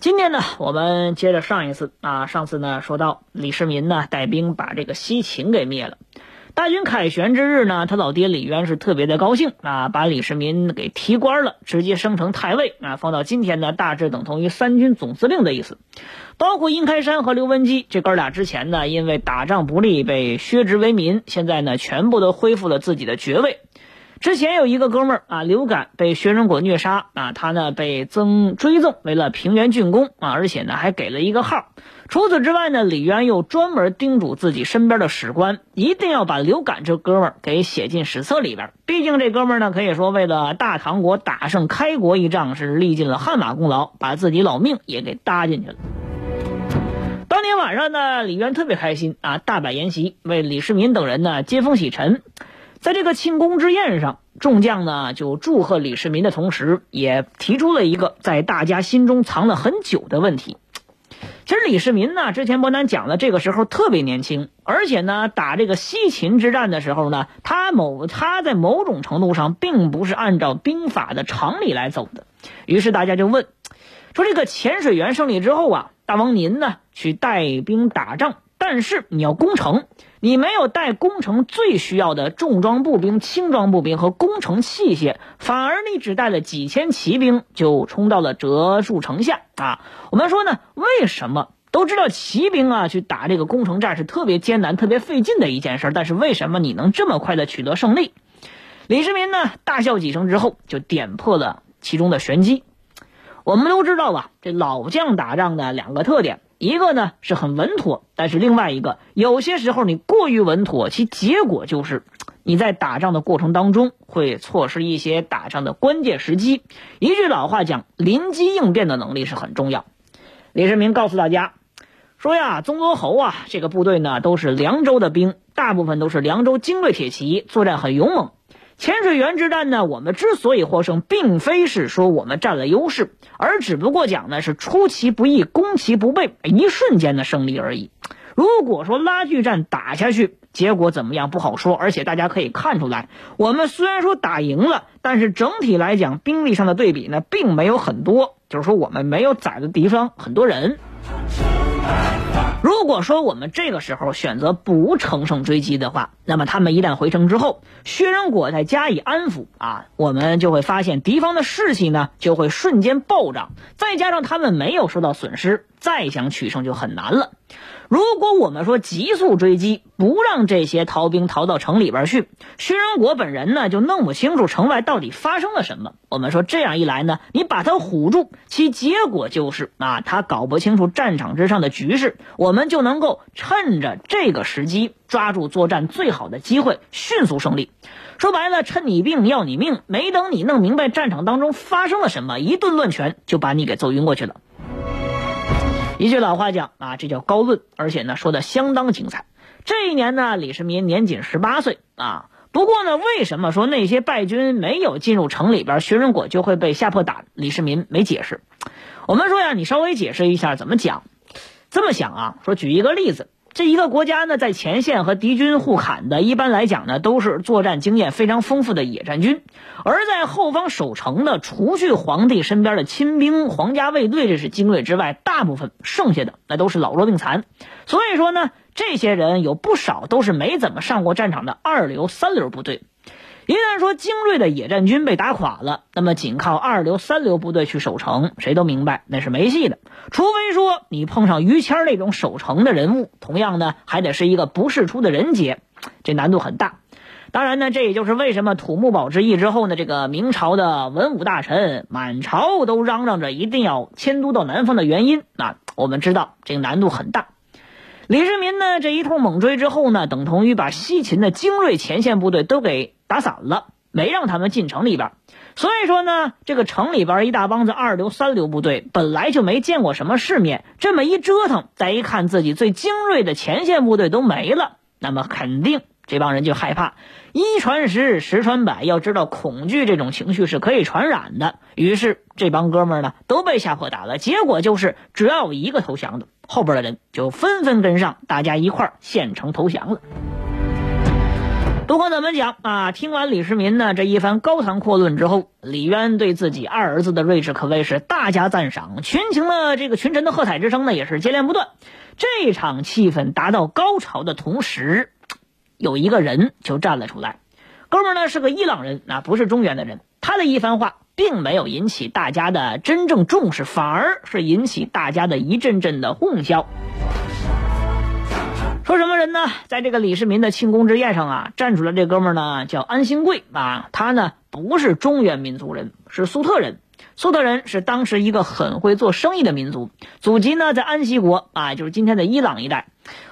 今天呢，我们接着上一次啊，上次呢说到李世民呢带兵把这个西秦给灭了。大军凯旋之日呢，他老爹李渊是特别的高兴啊，把李世民给提官了，直接升成太尉啊。放到今天呢，大致等同于三军总司令的意思。包括殷开山和刘文基这哥俩之前呢，因为打仗不利被削职为民，现在呢全部都恢复了自己的爵位。之前有一个哥们儿啊，刘敢被薛仁果虐杀啊，他呢被增追赠为了平原郡公啊，而且呢还给了一个号。除此之外呢，李渊又专门叮嘱自己身边的史官，一定要把刘敢这哥们儿给写进史册里边。毕竟这哥们儿呢，可以说为了大唐国打胜开国一仗是历尽了汗马功劳，把自己老命也给搭进去了。当天晚上呢，李渊特别开心啊，大摆筵席，为李世民等人呢接风洗尘。在这个庆功之宴上，众将呢就祝贺李世民的同时，也提出了一个在大家心中藏了很久的问题。其实李世民呢，之前伯南讲了，这个时候特别年轻，而且呢，打这个西秦之战的时候呢，他某他在某种程度上并不是按照兵法的常理来走的。于是大家就问，说这个潜水员胜利之后啊，大王您呢去带兵打仗，但是你要攻城。你没有带攻城最需要的重装步兵、轻装步兵和攻城器械，反而你只带了几千骑兵就冲到了折树城下啊！我们说呢，为什么都知道骑兵啊去打这个攻城战是特别艰难、特别费劲的一件事，但是为什么你能这么快的取得胜利？李世民呢大笑几声之后，就点破了其中的玄机。我们都知道吧，这老将打仗的两个特点。一个呢是很稳妥，但是另外一个有些时候你过于稳妥，其结果就是你在打仗的过程当中会错失一些打仗的关键时机。一句老话讲，临机应变的能力是很重要。李世民告诉大家说呀，宗罗侯啊，这个部队呢都是凉州的兵，大部分都是凉州精锐铁骑，作战很勇猛。潜水员之战呢，我们之所以获胜，并非是说我们占了优势，而只不过讲呢是出其不意、攻其不备，一瞬间的胜利而已。如果说拉锯战打下去，结果怎么样不好说。而且大家可以看出来，我们虽然说打赢了，但是整体来讲兵力上的对比呢，并没有很多，就是说我们没有宰的敌方很多人。如果说我们这个时候选择不乘胜追击的话，那么他们一旦回城之后，薛仁果再加以安抚啊，我们就会发现敌方的士气呢就会瞬间暴涨，再加上他们没有受到损失，再想取胜就很难了。如果我们说急速追击，不让这些逃兵逃到城里边去，薛仁果本人呢就弄不清楚城外到底发生了什么。我们说这样一来呢，你把他唬住，其结果就是啊，他搞不清楚战场之上的局势，我我们就能够趁着这个时机抓住作战最好的机会，迅速胜利。说白了，趁你病要你命，没等你弄明白战场当中发生了什么，一顿乱拳就把你给揍晕过去了。一句老话讲啊，这叫高论，而且呢说的相当精彩。这一年呢，李世民年仅十八岁啊。不过呢，为什么说那些败军没有进入城里边，薛仁果就会被吓破胆？李世民没解释。我们说呀，你稍微解释一下怎么讲。这么想啊，说举一个例子。这一个国家呢，在前线和敌军互砍的，一般来讲呢，都是作战经验非常丰富的野战军；而在后方守城的，除去皇帝身边的亲兵、皇家卫队这是精锐之外，大部分剩下的那都是老弱病残。所以说呢，这些人有不少都是没怎么上过战场的二流、三流部队。一旦说精锐的野战军被打垮了，那么仅靠二流、三流部队去守城，谁都明白那是没戏的。除非说你碰上于谦那种守城的人物，同样呢还得是一个不世出的人杰，这难度很大。当然呢，这也就是为什么土木堡之役之后呢，这个明朝的文武大臣满朝都嚷嚷着一定要迁都到南方的原因。那我们知道这个难度很大。李世民呢这一通猛追之后呢，等同于把西秦的精锐前线部队都给。打散了，没让他们进城里边。所以说呢，这个城里边一大帮子二流三流部队，本来就没见过什么世面，这么一折腾，再一看自己最精锐的前线部队都没了，那么肯定这帮人就害怕。一传十，十传百，要知道恐惧这种情绪是可以传染的。于是这帮哥们呢都被吓破胆了。结果就是只要有一个投降的，后边的人就纷纷跟上，大家一块儿献城投降了。不管怎么讲啊，听完李世民呢这一番高谈阔论之后，李渊对自己二儿子的睿智可谓是大加赞赏，群情的这个群臣的喝彩之声呢也是接连不断。这场气氛达到高潮的同时。有一个人就站了出来，哥们呢是个伊朗人，那不是中原的人。他的一番话并没有引起大家的真正重视，反而是引起大家的一阵阵的哄笑。说什么人呢？在这个李世民的庆功之宴上啊，站出来这哥们呢叫安兴贵啊，他呢不是中原民族人，是粟特人。粟特人是当时一个很会做生意的民族，祖籍呢在安息国啊，就是今天的伊朗一带。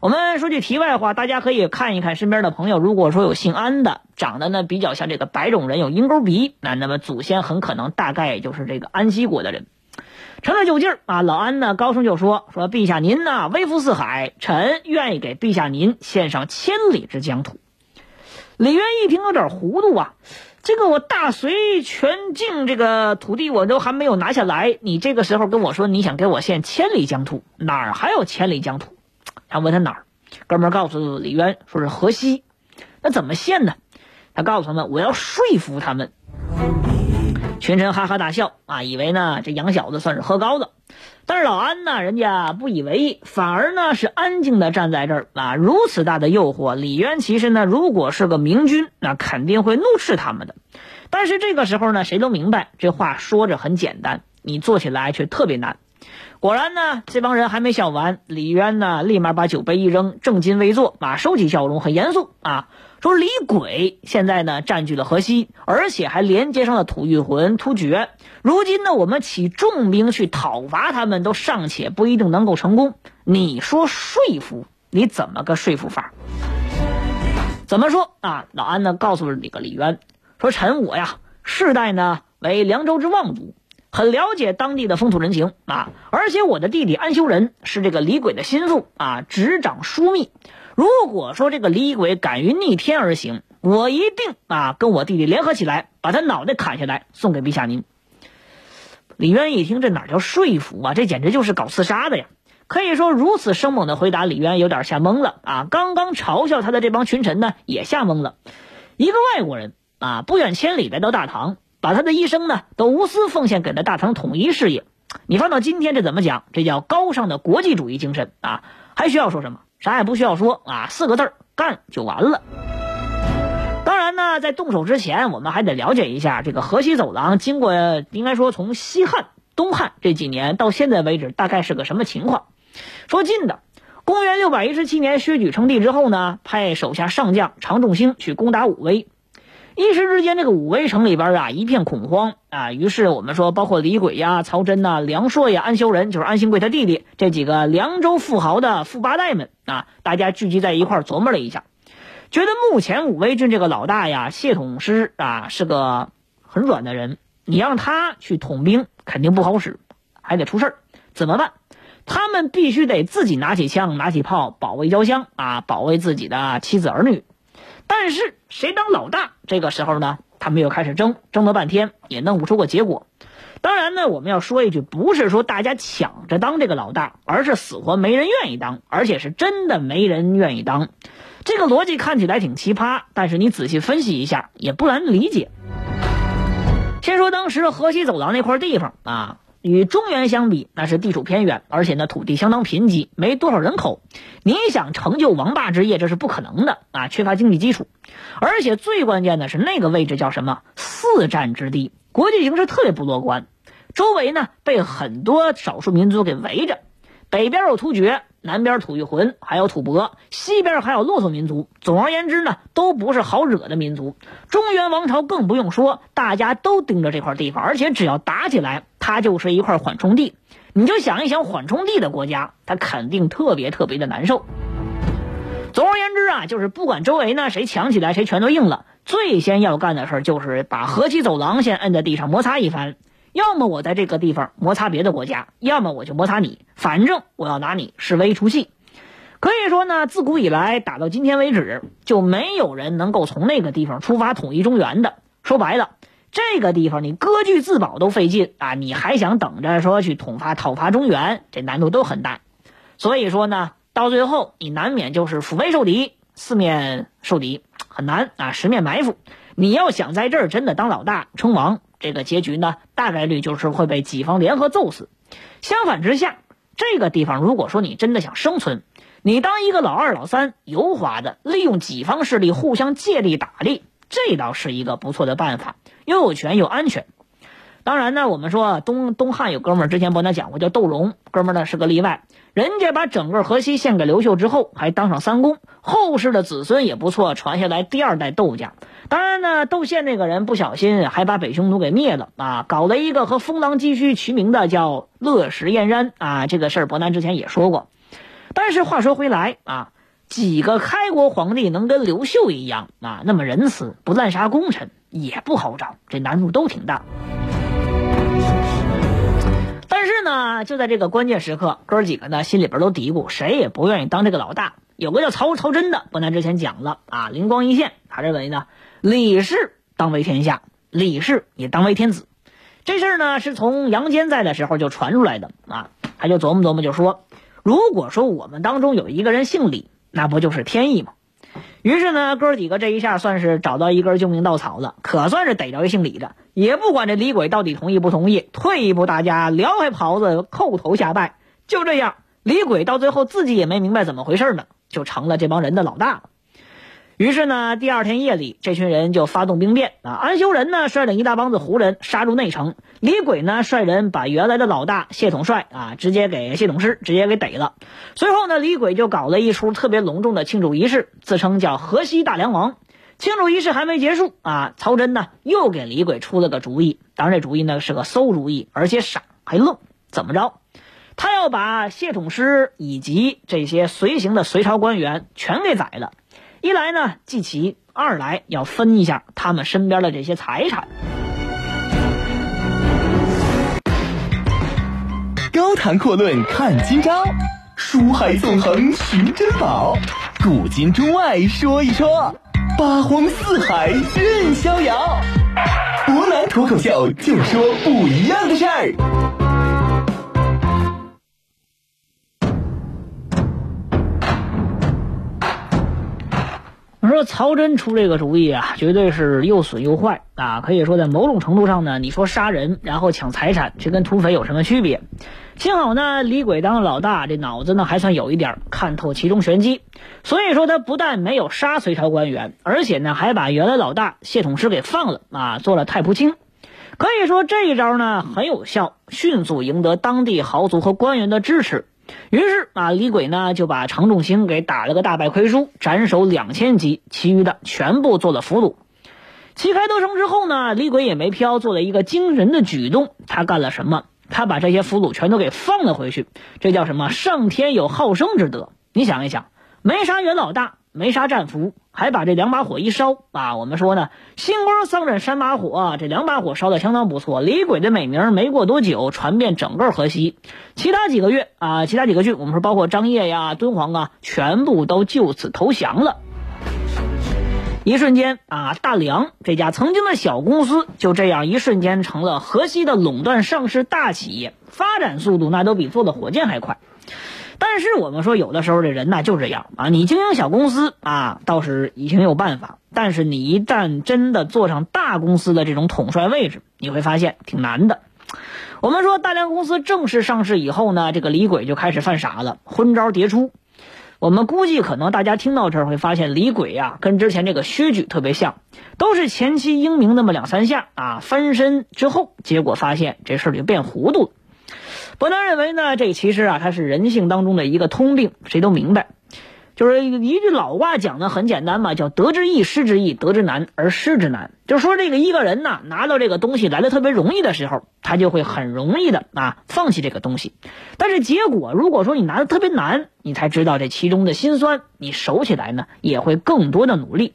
我们说句题外话，大家可以看一看身边的朋友，如果说有姓安的，长得呢比较像这个白种人，有鹰钩鼻，那那么祖先很可能大概也就是这个安息国的人。趁着酒劲儿啊，老安呢高声就说：“说陛下您呢威服四海，臣愿意给陛下您献上千里之疆土。”李渊一听有点糊涂啊。这个我大隋全境这个土地我都还没有拿下来，你这个时候跟我说你想给我献千里疆土，哪儿还有千里疆土？他问他哪儿，哥们儿告诉李渊说是河西，那怎么献呢？他告诉他们我要说服他们。群臣哈哈大笑啊，以为呢这洋小子算是喝高了。但是老安呢，人家不以为意，反而呢是安静的站在这儿啊。如此大的诱惑，李渊其实呢，如果是个明君，那肯定会怒斥他们的。但是这个时候呢，谁都明白这话说着很简单，你做起来却特别难。果然呢，这帮人还没笑完，李渊呢立马把酒杯一扔，正襟危坐啊，收起笑容，很严肃啊。说李鬼现在呢占据了河西，而且还连接上了吐谷浑、突厥。如今呢，我们起重兵去讨伐他们，都尚且不一定能够成功。你说说服你怎么个说服法？怎么说啊？老安呢告诉了这个李渊，说臣我呀，世代呢为凉州之望族，很了解当地的风土人情啊。而且我的弟弟安修仁是这个李鬼的心腹啊，执掌枢密。如果说这个李鬼敢于逆天而行，我一定啊跟我弟弟联合起来，把他脑袋砍下来送给陛下您。李渊一听，这哪叫说服啊？这简直就是搞刺杀的呀！可以说，如此生猛的回答，李渊有点吓懵了啊！刚刚嘲笑他的这帮群臣呢，也吓懵了。一个外国人啊，不远千里来到大唐，把他的一生呢都无私奉献给了大唐统一事业。你放到今天，这怎么讲？这叫高尚的国际主义精神啊！还需要说什么？啥也不需要说啊，四个字儿干就完了。当然呢，在动手之前，我们还得了解一下这个河西走廊，经过应该说从西汉、东汉这几年到现在为止，大概是个什么情况？说近的，公元六百一十七年，薛举称帝之后呢，派手下上将常仲兴去攻打武威。一时之间，这个武威城里边啊一片恐慌啊。于是我们说，包括李轨呀、曹真呐、梁硕呀、安修仁，就是安兴贵他弟弟这几个凉州富豪的富八代们啊，大家聚集在一块琢磨了一下，觉得目前武威郡这个老大呀，谢统师啊是个很软的人，你让他去统兵肯定不好使，还得出事，怎么办？他们必须得自己拿起枪、拿起炮保卫家乡啊，保卫自己的妻子儿女。但是谁当老大？这个时候呢，他们又开始争，争了半天也弄不出个结果。当然呢，我们要说一句，不是说大家抢着当这个老大，而是死活没人愿意当，而且是真的没人愿意当。这个逻辑看起来挺奇葩，但是你仔细分析一下，也不难理解。先说当时河西走廊那块地方啊。与中原相比，那是地处偏远，而且呢土地相当贫瘠，没多少人口。你想成就王霸之业，这是不可能的啊！缺乏经济基础，而且最关键的是那个位置叫什么？四战之地，国际形势特别不乐观。周围呢被很多少数民族给围着，北边有突厥。南边吐谷浑，还有吐蕃，西边还有骆驼民族。总而言之呢，都不是好惹的民族。中原王朝更不用说，大家都盯着这块地方，而且只要打起来，它就是一块缓冲地。你就想一想，缓冲地的国家，它肯定特别特别的难受。总而言之啊，就是不管周围呢谁强起来，谁全都硬了。最先要干的事儿就是把河西走廊先摁在地上摩擦一番。要么我在这个地方摩擦别的国家，要么我就摩擦你，反正我要拿你示威出气。可以说呢，自古以来打到今天为止，就没有人能够从那个地方出发统一中原的。说白了，这个地方你割据自保都费劲啊，你还想等着说去统发讨伐中原，这难度都很大。所以说呢，到最后你难免就是腹背受敌，四面受敌，很难啊，十面埋伏。你要想在这儿真的当老大称王。这个结局呢，大概率就是会被己方联合揍死。相反之下，这个地方如果说你真的想生存，你当一个老二、老三，油滑的利用己方势力互相借力打力，这倒是一个不错的办法，又有权又安全。当然呢，我们说东东汉有哥们儿之前帮他讲过，叫窦融，哥们儿呢是个例外。人家把整个河西献给刘秀之后，还当上三公，后世的子孙也不错，传下来第二代窦家。当然呢，窦宪那个人不小心还把北匈奴给灭了啊，搞了一个和封狼继续齐名的叫乐石燕山啊。这个事儿伯南之前也说过。但是话说回来啊，几个开国皇帝能跟刘秀一样啊那么仁慈，不滥杀功臣，也不好找，这难度都挺大。但是呢，就在这个关键时刻，哥几个呢心里边都嘀咕，谁也不愿意当这个老大。有个叫曹曹真的，不难之前讲了啊，灵光一现，他认为呢，李氏当为天下，李氏也当为天子。这事儿呢是从杨坚在的时候就传出来的啊，他就琢磨琢磨，就说，如果说我们当中有一个人姓李，那不就是天意吗？于是呢，哥几个这一下算是找到一根救命稻草了，可算是逮着一姓李的。也不管这李鬼到底同意不同意，退一步大家撩开袍子叩头下拜。就这样，李鬼到最后自己也没明白怎么回事呢，就成了这帮人的老大了。于是呢，第二天夜里，这群人就发动兵变啊。安修仁呢率领一大帮子胡人杀入内城，李鬼呢率人把原来的老大谢统帅啊直接给谢统师直接给逮了。随后呢，李鬼就搞了一出特别隆重的庆祝仪式，自称叫河西大梁王。庆祝仪式还没结束啊，曹真呢又给李鬼出了个主意。当然，这主意呢是个馊主意，而且傻还愣。怎么着？他要把谢统师以及这些随行的隋朝官员全给宰了。一来呢祭旗，二来要分一下他们身边的这些财产。高谈阔论看今朝，书海纵横寻珍宝，古今中外说一说。八荒四海任逍遥，湖南脱口秀就说不一样的事儿。说曹真出这个主意啊，绝对是又损又坏啊！可以说在某种程度上呢，你说杀人然后抢财产，这跟土匪有什么区别？幸好呢，李鬼当老大，这脑子呢还算有一点，看透其中玄机。所以说他不但没有杀隋朝官员，而且呢还把原来老大谢统师给放了啊，做了太仆卿。可以说这一招呢很有效，迅速赢得当地豪族和官员的支持。于是啊，李鬼呢就把常仲兴给打了个大败亏输，斩首两千级，其余的全部做了俘虏。旗开得胜之后呢，李鬼也没飘，做了一个惊人的举动。他干了什么？他把这些俘虏全都给放了回去。这叫什么？上天有好生之德。你想一想，没杀袁老大。没啥战俘，还把这两把火一烧啊！我们说呢，星光桑葚山把火，这两把火烧的相当不错。李鬼的美名没过多久传遍整个河西，其他几个月啊，其他几个郡，我们说包括张掖呀、敦煌啊，全部都就此投降了。一瞬间啊，大梁这家曾经的小公司就这样一瞬间成了河西的垄断上市大企业，发展速度那都比坐的火箭还快。但是我们说，有的时候这人呢就这样啊，你经营小公司啊，倒是已经有办法；但是你一旦真的坐上大公司的这种统帅位置，你会发现挺难的。我们说，大梁公司正式上市以后呢，这个李鬼就开始犯傻了，昏招迭出。我们估计，可能大家听到这儿会发现，李鬼呀跟之前这个薛举特别像，都是前期英明那么两三下啊，翻身之后，结果发现这事儿就变糊涂了。伯南认为呢，这其实啊，它是人性当中的一个通病，谁都明白。就是一句老话讲的很简单嘛，叫得之易，失之易，得之难而失之难。就是说，这个一个人呐，拿到这个东西来的特别容易的时候，他就会很容易的啊放弃这个东西。但是结果，如果说你拿的特别难，你才知道这其中的辛酸，你守起来呢也会更多的努力。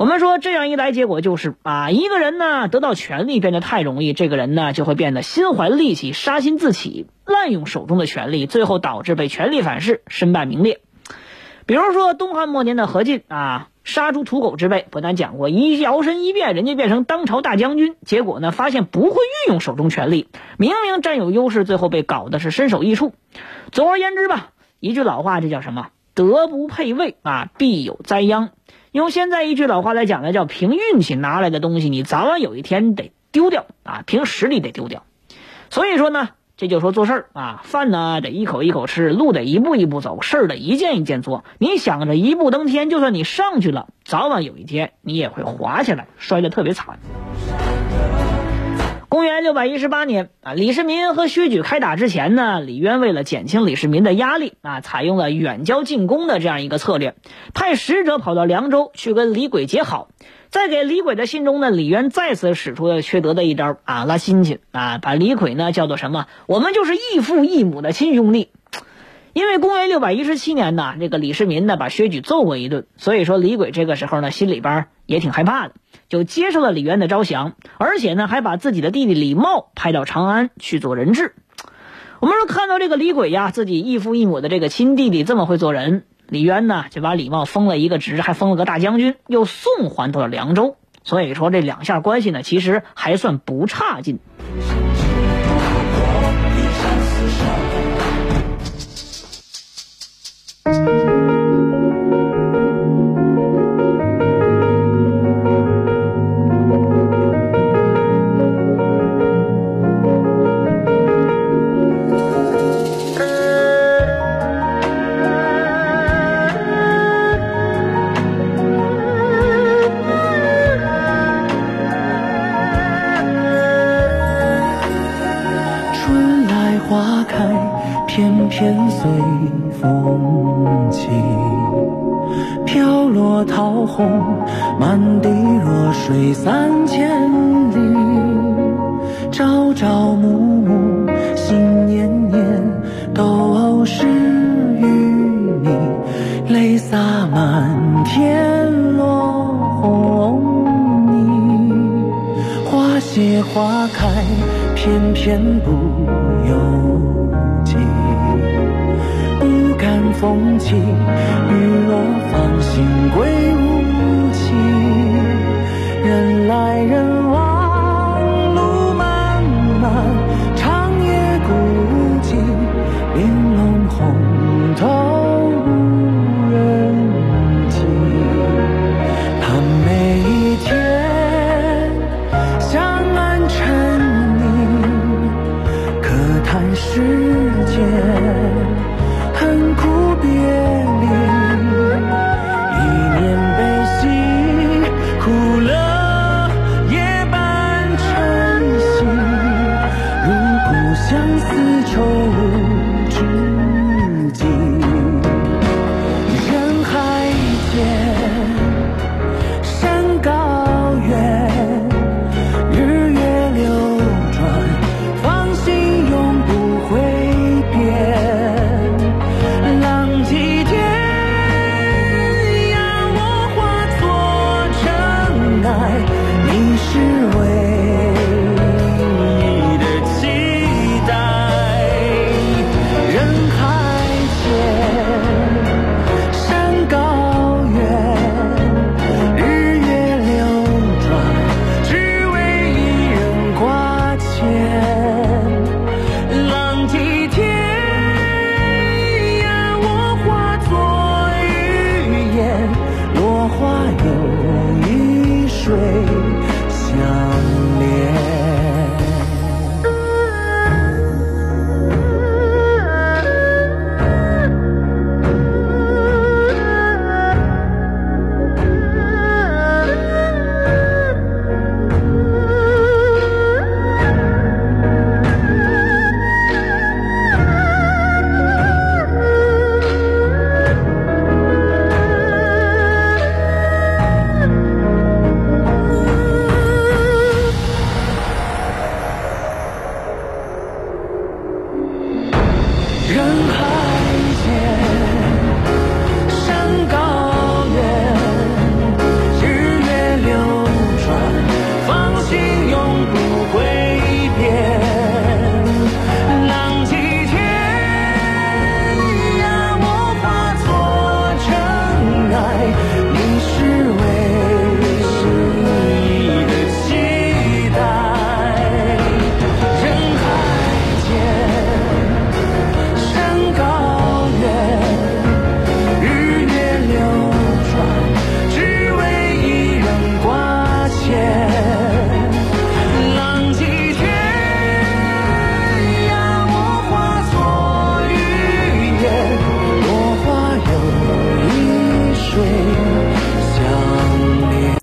我们说这样一来，结果就是啊，一个人呢得到权力变得太容易，这个人呢就会变得心怀戾气、杀心自起，滥用手中的权力，最后导致被权力反噬，身败名裂。比如说东汉末年的何进啊，杀猪屠狗之辈，不但讲过一摇身一变，人家变成当朝大将军，结果呢发现不会运用手中权力，明明占有优势，最后被搞的是身首异处。总而言之吧，一句老话，这叫什么？德不配位啊，必有灾殃。用现在一句老话来讲呢，叫凭运气拿来的东西，你早晚有一天得丢掉啊，凭实力得丢掉。所以说呢，这就说做事儿啊，饭呢得一口一口吃，路得一步一步走，事儿得一件一件做。你想着一步登天，就算你上去了，早晚有一天你也会滑下来，摔得特别惨。公元六百一十八年啊，李世民和薛举开打之前呢，李渊为了减轻李世民的压力啊，采用了远交近攻的这样一个策略，派使者跑到凉州去跟李轨结好。在给李轨的信中呢，李渊再次使出了缺德的一招啊，拉亲戚啊，把李轨呢叫做什么？我们就是异父异母的亲兄弟。因为公元六百一十七年呢，这个李世民呢把薛举揍过一顿，所以说李轨这个时候呢心里边也挺害怕的，就接受了李渊的招降，而且呢还把自己的弟弟李茂派到长安去做人质。我们说看到这个李轨呀，自己异父异母的这个亲弟弟这么会做人，李渊呢就把李茂封了一个职，还封了个大将军，又送还到了凉州。所以说这两下关系呢，其实还算不差劲。天随风起，飘落桃红，满地弱水三千花谢花开，偏偏不由己。不敢风起，雨落放心归无。